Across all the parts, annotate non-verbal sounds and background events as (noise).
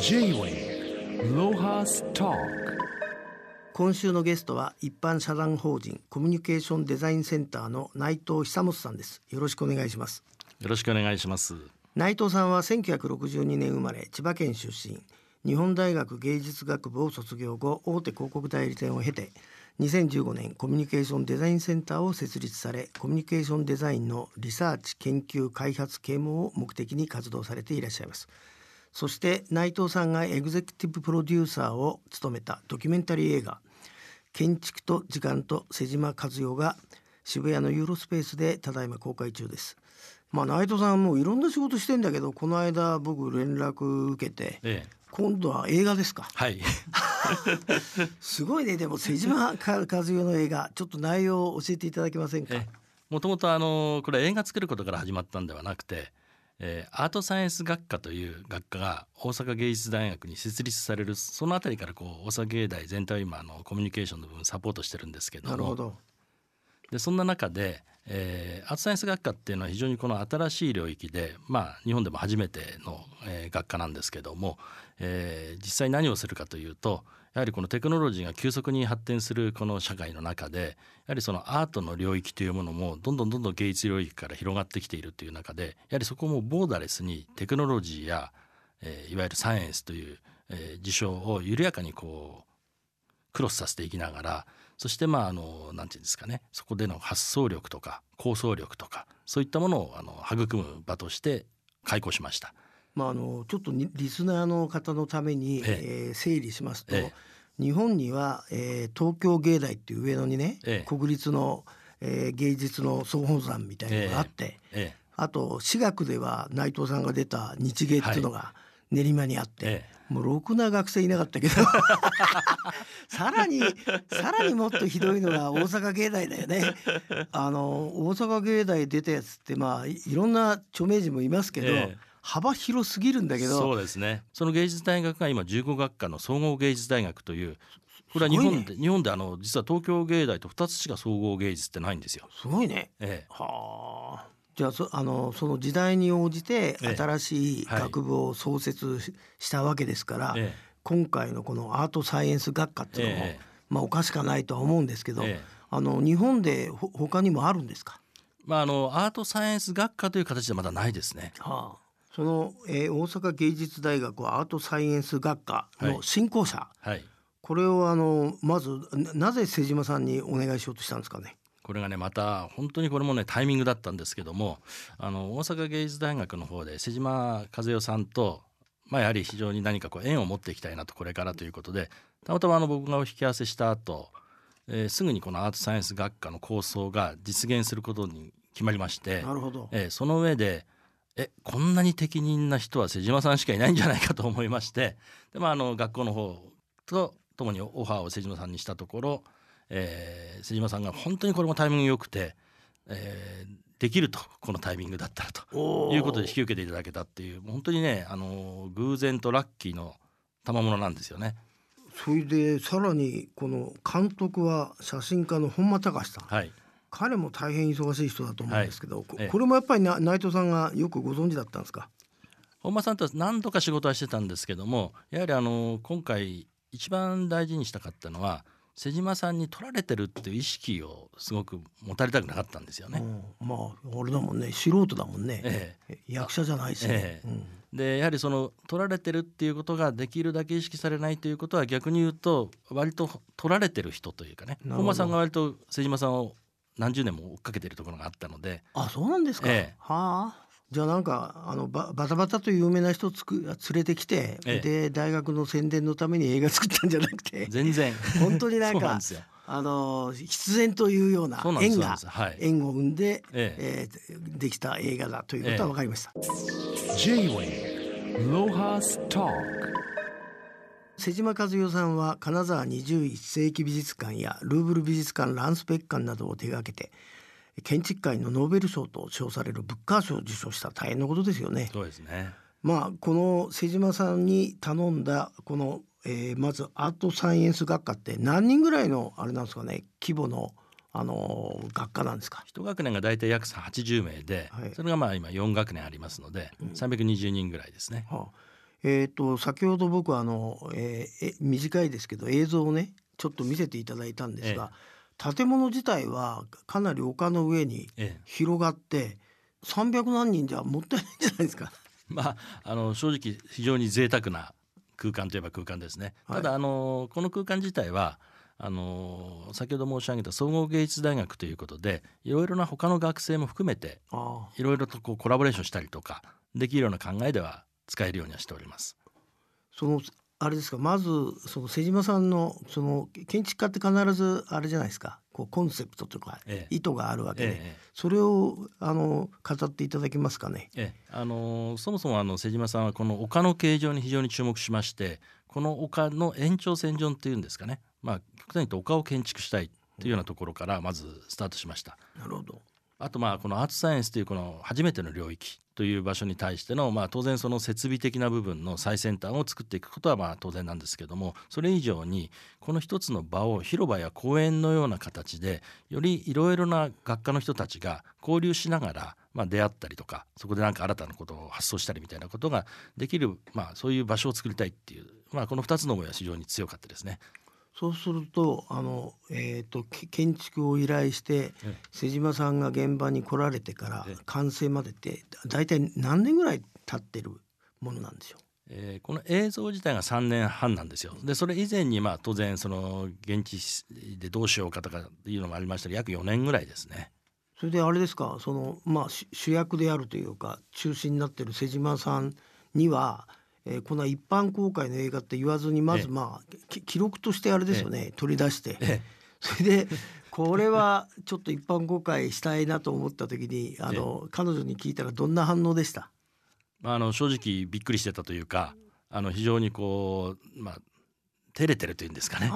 J-Way ロハスト今週のゲストは一般社団法人コミュニケーションデザインセンターの内藤久本さんです。よろしくお願いします。よろしくお願いします。内藤さんは1962年生まれ千葉県出身。日本大学芸術学部を卒業後大手広告代理店を経て2015年コミュニケーションデザインセンターを設立されコミュニケーションデザインのリサーチ研究開発啓蒙を目的に活動されていらっしゃいますそして内藤さんがエグゼクティブプロデューサーを務めたドキュメンタリー映画「建築と時間」と瀬島和代が渋谷のユーロスペースでただいま公開中です。まあ内藤さんもういろんな仕事してんだけどこの間僕連絡受けてええ、今度は映画ですか。はい。(laughs) すごいね。でも瀬島和代の映画ちょっと内容を教えていただけませんか？えもともとあのこれ映画作ることから始まったんではなくて、えーアートサイエンス学科という学科が大阪芸術大学に設立されるそのあたりからこう大阪芸大全体を今あのコミュニケーションの部分サポートしてるんですけども。なるほど。でそんな中で、えーアートサイエンス学科っていうのは非常にこの新しい領域で、まあ、日本でも初めての、えー学科なんですけども、えー実際何をするかというとやはりこのテクノロジーが急速に発展するこの社会の中でやはりそのアートの領域というものもどんどんどんどん芸術領域から広がってきているという中でやはりそこもボーダレスにテクノロジーや、えーいわゆるサイエンスという、えー事象を緩やかにこうクロスさせていきながらそしてまああのなんていうんですかねそこでの発想力とか構想力とかそういったものをあの育む場として開講しました。まああのちょっとにリスナーの方のために、ええ。ー整理しますと、え日本には、えー東京芸大っていう上野にね、ええ。国立の、えー芸術の総本山みたいなのがあって、ええ。あと私学では内藤さんが出た日芸っていうのが練馬にあって、え。もうろくな学生いなかったけど (laughs) さらにさらにもっとひどいのが大阪芸大だよね。あの大阪芸大出たやつってまあいいろんな著名人もいますけど、ええ幅広すぎるんだけどそうですねその芸術大学が今15学科の総合芸術大学というこれは日本で、す日本であの実は東京芸大と2つしか総合芸術ってないんですよ。すごいね。ええはあ。じゃあそあのその時代に応じてええ新しいはい学部を創設ししたわけですから、え今回のこのアートサイエンス学科っていうのも、ええまあおかしかないとは思うんですけど、ええあの日本でほ他にもあるんですか？まああのアートサイエンス学科という形ではまだないですね。はあ。その、えー大阪芸術大学はアートサイエンス学科の新校舎、はいこれをあのまずななぜ瀬島さんにお願いしようとしたんですかね？これがねまた本当にこれもねタイミングだったんですけどもあの大阪芸術大学の方で瀬島和代さんと、まあ、やはり非常に何かこう縁を持っていきたいなとこれからということでたまたまあの僕がお引き合わせした後、えーすぐにこのアートサイエンス学科の構想が実現することに決まりまして、なるほど。えーその上でえこんなに適任な人は瀬島さんしかいないんじゃないかと思いまして (laughs) で、まあ、あの学校の方と共にオファーを瀬島さんにしたところ、えー瀬島さんが本当にこれもタイミング良くて、えーできるとこのタイミングだったらということで引き受けていただけたっていう本当にねあの偶然とラッキーの賜物なんですよね。それでさらにこの監督は写真家の本間隆さん。はい彼も大変忙しい人だと思うんですけど、こええ。これもやっぱりな内藤さんがよくご存知だったんですか？本間さんとは何度か仕事はしてたんですけどもやはりあの今回一番大事にしたかったのは瀬島さんに取られてるっていう意識をすごく持たれたくなかったんですよね。うん、まああれだもんね。素人だもんね、え役者じゃないしね。え、え。でやはりその取られてるっていうことができるだけ意識されないということは逆に言うと割と取られてる人というかね。本間さんが割と瀬島さんを何十年も追っかけてるところがあったので。あそうなんですか、ええ。はあ。じゃあなんかあのババタバタと有名な人つく連れてきて、ええ。で大学の宣伝のために映画作ったんじゃなくて。全然。本当になんか。あの必然というような縁がはい。縁を生んで、ええ。ーできた映画だということは分かりました。J-Way ロハスト瀬島和代さんは金沢21世紀美術館やルーブル美術館ランスペッ館などを手掛けて建築界のノーベル賞と称されるブッカー賞を受賞した大変なことですよね。そうですね。まあこの瀬島さんに頼んだこの、えーまずアートサイエンス学科って何人ぐらいのあれなんですかね規模のあのー学科なんですか？一学年が大体約80名で、はいそれがまあ今4学年ありますので、320人ぐらいですね。はあえー、と先ほど僕はあの、えーえ短いですけど映像をねちょっと見せていただいたんですが、建物自体はかなり丘の上にええ広がって300何人じゃもったいないんじゃないですか。(laughs) まあ、あの正直非常に贅沢な空間といえば空間ですね。はいただあのこの空間自体はあの先ほど申し上げた総合芸術大学ということでいろいろな他の学生も含めてあいろいろとこうコラボレーションしたりとかできるような考えでは使えるようにはしております。そのあれですかまずその瀬島さんのその建築家って必ずあれじゃないですかこうコンセプトとかええ意図があるわけで、ええそれをあの語っていただけますかね？ええあのそもそもあの瀬島さんはこの丘の形状に非常に注目しましてこの丘の延長線上っていうんですかね、まあ、極端に言うと丘を建築したいというようなところからまずスタートしました。なるほど。あとまあこのアーツサイエンスというこの初めての領域という場所に対してのまあ当然その設備的な部分の最先端を作っていくことはまあ当然なんですけどもそれ以上にこの一つの場を広場や公園のような形でよりいろいろな学科の人たちが交流しながらまあ出会ったりとかそこで何か新たなことを発想したりみたいなことができるまあそういう場所を作りたいっていうまあこの2つの思いは非常に強かったですね。そうするとあの、えー、とけ建築を依頼してえ瀬島さんが現場に来られてからええ完成までって大体何年ぐらい経ってるものなんでしょえーこの映像自体が3年半なんですよ。でそれ以前にまあ当然その現地でどうしようかとかいうのもありましたが約4年ぐらいですね。うそれであれですか？その、まあ、主主役であるというか中心になってる瀬島さんには、えーこの一般公開の映画って言わずにまええ。ずまあ、き記録としてあれですよね、取り出して。えそれでこれはちょっと一般公開したいなと思った時にあの彼女に聞いたらどんな反応でした？まあ、あの正直びっくりしてたというかあの非常にこうまあ照れてるというんですかね。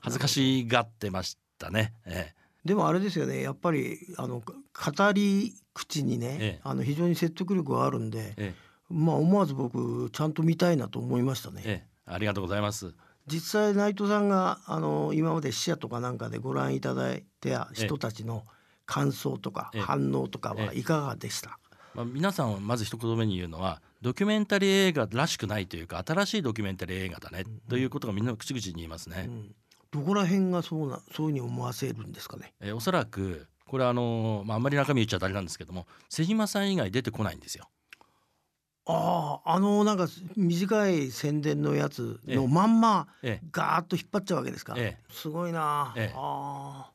恥ずかしがってましたね。えでもあれですよね。やっぱりあの語り口にね、ええ。あの非常に説得力があるんで、ええまあ思わず僕ちゃんと見たいなと思いましたね。ええありがとうございます。実際内藤さんがあの今まで視野とかなんかでご覧いただいた人たちの感想とかええ反応とかはいかがでした、まあ、皆さんはまず一言目に言うのはドキュメンタリー映画らしくないというか新しいドキュメンタリー映画だねということがみんな口々に言いますね。うんどこら辺がそうなそういうふうに思わせるんですかね？えーおそらくこれはあのまああんまり中身言っちゃあれなんですけども瀬島さん以外出てこないんですよ。あああのなんか短い宣伝のやつのええまんまえガーッと引っ張っちゃうわけですか。ええすごいな。ええああ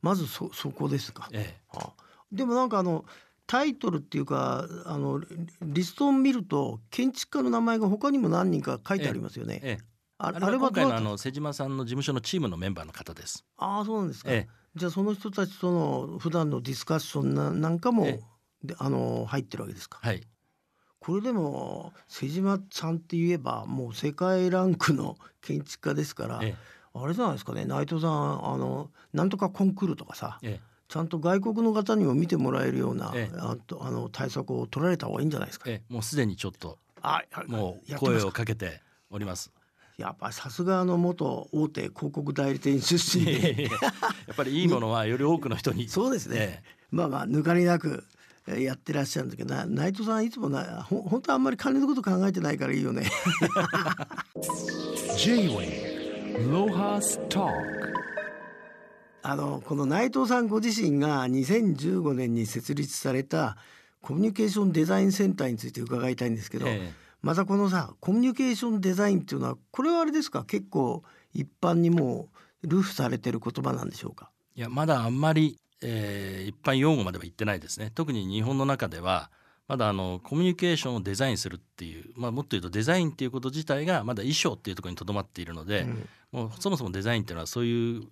まずそそこですか。ええあでもなんかあのタイトルっていうかあのリリストを見ると建築家の名前が他にも何人か書いてありますよね。ええああれは今回のあの瀬島さんの事務所のチームのメンバーの方です。ああそうなんですか。えじゃあその人たちとの普段のディスカッションななんかも、えであの入ってるわけですか。はい。これでも瀬島さんって言えばもう世界ランクの (laughs) 建築家ですから、えあれじゃないですかね内藤さんあのなんとかコンクールとかさええ。ちゃんと外国の方にも見てもらえるような、ええ。あとあの対策を取られた方がいいんじゃないですか。ええもうすでにちょっとあもう声をかけております。やっぱさすがの元大手広告代理店出身やっぱりいいものはより多くの人に。(laughs) そうですね、えまあまあ抜かりなくえーやってらっしゃるんだけどな内藤さんいつもなほ本当はあんまり金のこと考えてないからいいよね。(laughs) J-Way Lohas Talk. あのこの内藤さんご自身が2015年に設立されたコミュニケーションデザインセンターについて伺いたいんですけど、えまたこのさコミュニケーションデザインっていうのはこれはあれですか？結構一般にもうルフされてる言葉なんでしょうか？いやまだあんまり、えー一般用語までは言ってないですね。特に日本の中ではまだあのコミュニケーションをデザインするっていう、まあ、もっと言うとデザインっていうこと自体がまだ衣装っていうところにとどまっているので、うんもうそもそもデザインっていうのはそういう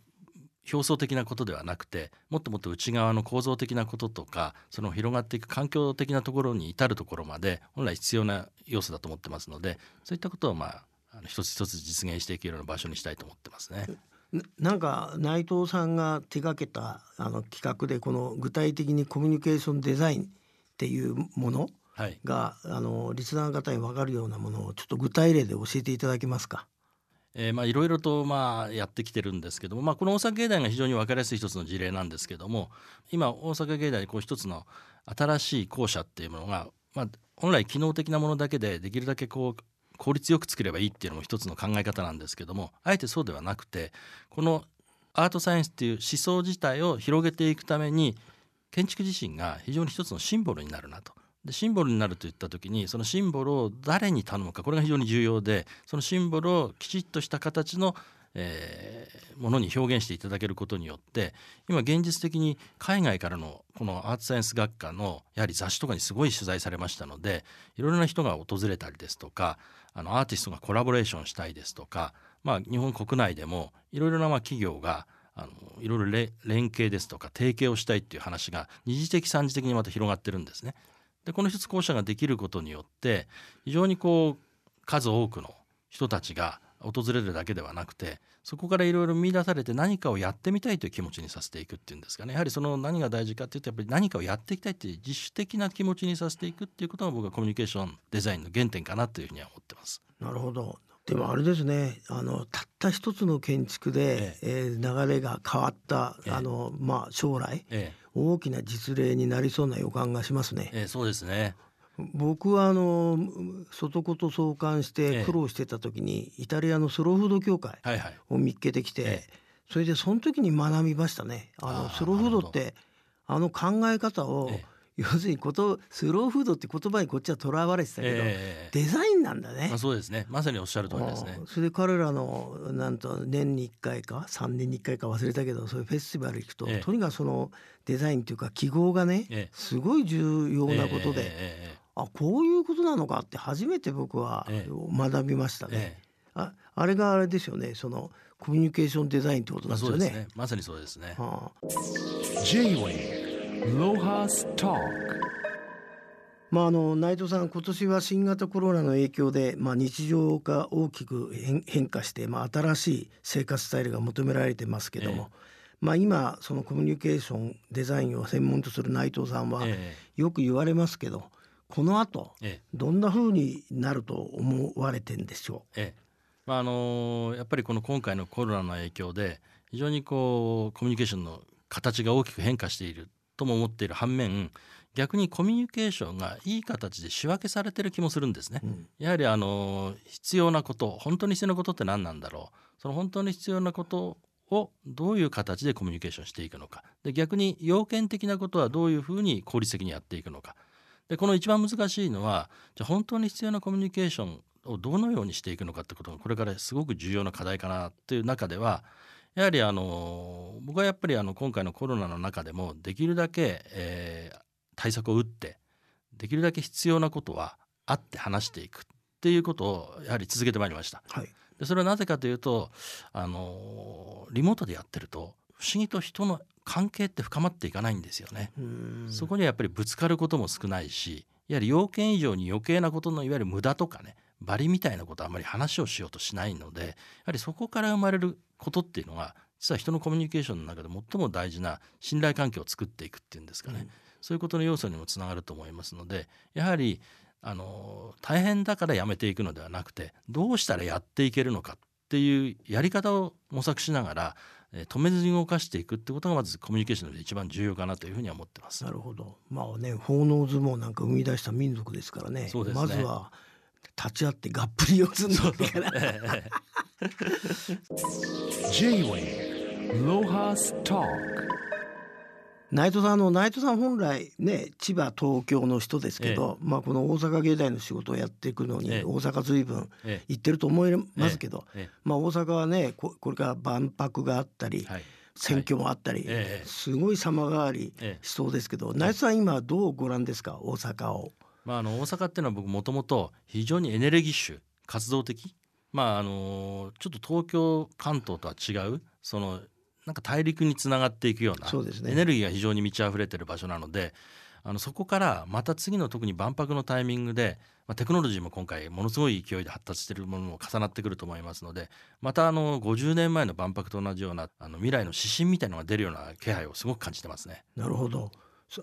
表層的なことではなくてもっともっと内側の構造的なこととかその広がっていく環境的なところに至るところまで本来必要な要素だと思ってますのでそういったことをまあ一つ一つ実現していけるような場所にしたいと思ってますね。ななんか内藤さんが手掛けたあの企画でこの具体的にコミュニケーションデザインっていうものはい、があのリスナー方に分かるようなものをちょっと具体例で教えていただけますか？えーまあいろいろとまあやってきてるんですけども、まあ、この大阪芸大が非常に分かりやすい一つの事例なんですけども今大阪芸大にこう一つの新しい校舎っていうものが、まあ、本来機能的なものだけでできるだけこう効率よく作ればいいっていうのも一つの考え方なんですけどもあえてそうではなくてこのアートサイエンスっていう思想自体を広げていくために建築自身が非常に一つのシンボルになるなと。でシンボルになるといった時にそのシンボルを誰に頼むかこれが非常に重要でそのシンボルをきちっとした形のえー、ものに表現していただけることによって今現実的に海外からのこのアーツサイエンス学科のやはり雑誌とかにすごい取材されましたのでいろいろな人が訪れたりですとかあのアーティストがコラボレーションしたいですとか、まあ、日本国内でもいろいろなまあ企業があのいろいろ連携ですとか提携をしたいっていう話が二次的三次的にまた広がってるんですね。でこの一つ校舎ができることによって非常にこう数多くの人たちが訪れるだけではなくてそこからいろいろ見出されて何かをやってみたいという気持ちにさせていくっていうんですかね。やはりその何が大事かっていうとやっぱり何かをやっていきたいっていう自主的な気持ちにさせていくっていうことが僕はコミュニケーションデザインの原点かなというふうには思ってます。なるほど。でもあれですね。あのたった一つの建築で、ええ。えー、流れが変わった、ええ、あのまあ、将来、ええ、大きな実例になりそうな予感がしますね。ええ、そうですね僕はあの外こと相関して苦労してた時に、イタリアのスローフード協会を見っけてきて、それでその時に学びましたね。あのスローフードってあの考え方を、要するにことスローフードって言葉にこっちはとらわれてたけど、えー、デザインなんだね、まあ、そうですね。まさにおっしゃる通りですね。それで彼らのなんと年に1回か3年に1回か忘れたけどそういうフェスティバル行くと、えー、とにかくそのデザインというか記号がね、えー、すごい重要なことで、あこういうことなのかって初めて僕は学びましたね。ええ、ああれがあれですよね。そのコミュニケーションデザインってことなんですよね。まね。まさにそうですね。はあ、J-Way ロハストまあ、あの内藤さん今年は新型コロナの影響で、まあ、日常が大きく変化して、まあ、新しい生活スタイルが求められてますけども、えまあ、今そのコミュニケーションデザインを専門とする内藤さんはよく言われますけど、この後、ええ、どんなふうになると思われてんでしょう、ええ。まああのやっぱりこの今回のコロナの影響で非常にこうコミュニケーションの形が大きく変化しているとも思っている反面逆にコミュニケーションがいい形で仕分けされてる気もするんですね。うん、やはりあの必要なこと本当に必要なことって何なんだろう。その本当に必要なことをどういう形でコミュニケーションしていくのか。で逆に要件的なことはどういうふうに効率的にやっていくのかでこの一番難しいのはじゃ本当に必要なコミュニケーションをどのようにしていくのかってことがこれからすごく重要な課題かなっていう中ではやはりあの僕はやっぱりあの今回のコロナの中でもできるだけ、えー、対策を打ってできるだけ必要なことはあって話していくっていうことをやはり続けてまいりました。はい、でそれはなぜかというとあのリモートでやってると不思議と人の関係って深まっていかないんですよね。そこにはやっぱりぶつかることも少ないしやはり要件以上に余計なことのいわゆる無駄とかねバリみたいなことはあまり話をしようとしないのでやはりそこから生まれることっていうのは実は人のコミュニケーションの中で最も大事な信頼関係を作っていくっていうんですかね、うん、そういうことの要素にもつながると思いますのでやはりあの大変だからやめていくのではなくてどうしたらやっていけるのかっていうやり方を模索しながら止めずに動かしていくってことがまずコミュニケーションで一番重要かなというふうには思ってます。なるほど。まあね、奉納相撲なんか生み出した民族ですからね。ねまずは立ち会ってがっぷり四つになってから。J-Way ロハスター内藤さんの内藤さん本来ね千葉東京の人ですけど、ええ、まあこの大阪芸大の仕事をやっていくのに、大阪随分行ってると思いますけど、まあ大阪はねこれから万博があったり、はい、選挙もあったり、はい、すごい様変わりしそうですけど、内藤さん今どうご覧ですか大阪を？まああの大阪っていうのは僕もともと非常にエネルギッシュ活動的。まああのちょっと東京関東とは違うそのなんか大陸につながっていくようなエネルギーが非常に満ち溢れてる場所なのであのそこからまた次の特に万博のタイミングで、まあ、テクノロジーも今回ものすごい勢いで発達しているものも重なってくると思いますのでまたあの50年前の万博と同じようなあの未来の指針みたいのが出るような気配をすごく感じてますね。なるほど。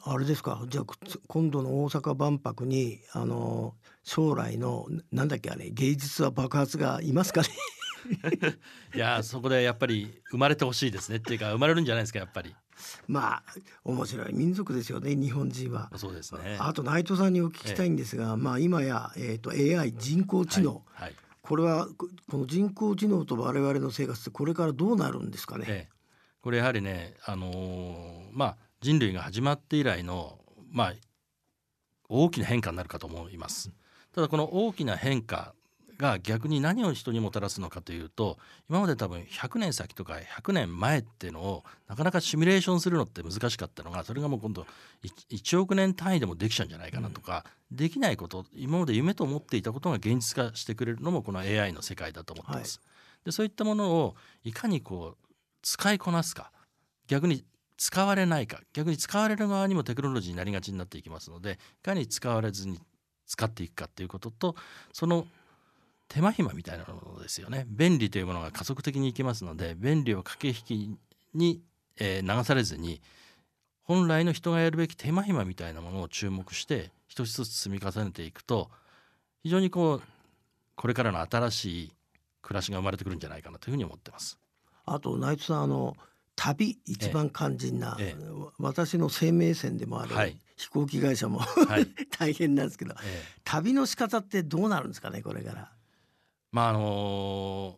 あれですか？じゃあ今度の大阪万博にあの将来のなんだっけあれ芸術は爆発がいますかね？いやそこでやっぱり生まれてほしいですね。っていうか生まれるんじゃないですかやっぱり。まあ面白い民族ですよね日本人は。そうですね。あと内藤さんにお聞きしたいんですが、まあ今や、えー、と AI 人工知能、はい、はい。これはここの人工知能と我々の生活ってこれからどうなるんですかね？ええ、これやはりね、あのーまあ、人類が始まって以来の、まあ、大きな変化になるかと思います。ただこの大きな変化が逆に何を人にもたらすのかというと今まで多分100年先とか100年前っていうのをなかなかシミュレーションするのって難しかったのがそれがもう今度 1, 億年単位でもできちゃうんじゃないかなとか、できないこと今まで夢と思っていたことが現実化してくれるのもこの AI の世界だと思ってます。でそういったものをいかにこう使いこなすか逆に使われないか逆に使われる側にもテクノロジーになりがちになっていきますのでいかに使われずに使っていくかっていうこととその手間暇みたいなものですよね。便利というものが加速的にいきますので便利を駆け引きに、えー流されずに本来の人がやるべき手間暇みたいなものを注目して一つ一つ積み重ねていくと非常にこうこれからの新しい暮らしが生まれてくるんじゃないかなというふうに思ってます。あと内藤さんあの旅一番肝心な、ええ。私の生命線でもある、はい。飛行機会社もはい。(laughs) 大変なんですけどええ。旅の仕方ってどうなるんですかねこれから。まああの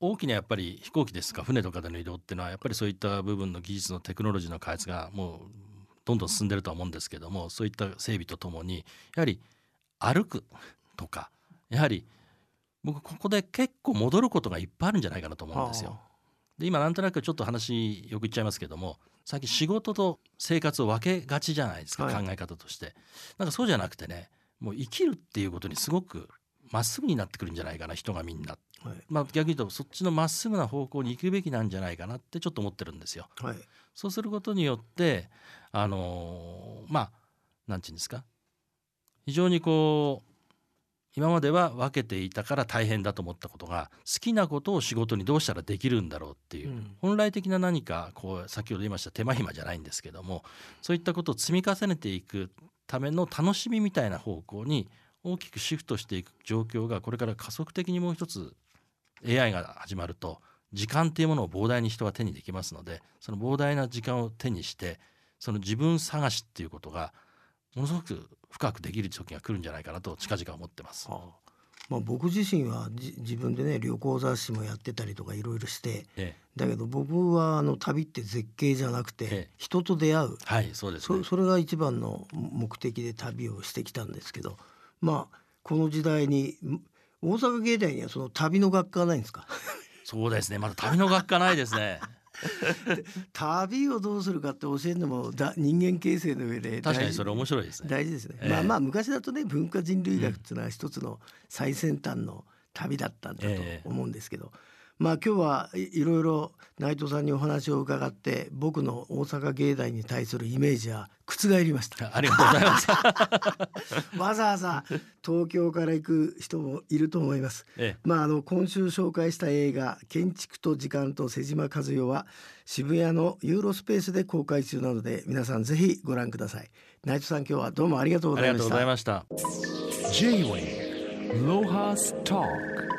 大きなやっぱり飛行機ですとか船とかでの移動っていうのはやっぱりそういった部分の技術のテクノロジーの開発がもうどんどん進んでるとは思うんですけどもそういった整備とともにやはり歩くとかやはり僕ここで結構戻ることがいっぱいあるんじゃないかなと思うんですよ。で今なんとなくちょっと話よく言っちゃいますけども最近仕事と生活を分けがちじゃないですか、はい。考え方として。なんかそうじゃなくてねもう生きるっていうことにすごくまっすぐになってくるんじゃないかな人がみんな、はい。まあ、逆に言うとそっちのまっすぐな方向に行くべきなんじゃないかなってちょっと思ってるんですよ。はい。そうすることによってあのーまあなんて言うんですか。非常にこう今までは分けていたから大変だと思ったことが好きなことを仕事にどうしたらできるんだろうっていう、うん。本来的な何かこう先ほど言いました手間暇じゃないんですけどもそういったことを積み重ねていくための楽しみみたいな方向に大きくシフトしていく状況がこれから加速的にもう一つ AI が始まると時間っていうものを膨大に人は手にできますのでその膨大な時間を手にしてその自分探しっていうことがものすごく深くできる時が来るんじゃないかなと近々思ってます。はあ。まあ、僕自身はじ自分でね旅行雑誌もやってたりとかいろいろしてええ。だけど僕はあの旅って絶景じゃなくて、ええ。人と出会う。はいそうですね。そそれが一番の目的で旅をしてきたんですけどまあこの時代にん大阪芸大にはその旅の学科はないんですか？(laughs) そうですね。まだ旅の学科ないですね。旅をどうするかって教えるのもだ人間形成の上で確かにそれ面白いですね。大事ですね、ええ。まあまあ昔だとね文化人類学っていうのは一つの最先端の旅だったんだとええ。思うんですけど、まあ今日はいいろいろ内藤さんにお話を伺って僕の大阪芸大に対するイメージは覆りました。(laughs) ありがとうございます。(laughs) わざわざ東京から行く人もいると思います。ええ。まあ、あの今週紹介した映画「建築と時間」と瀬島和代は渋谷のユーロスペースで公開中なので皆さんぜひご覧ください。内藤さん今日はどうもありがとうごありがとうございましたざいました。J-Way Lohas Talk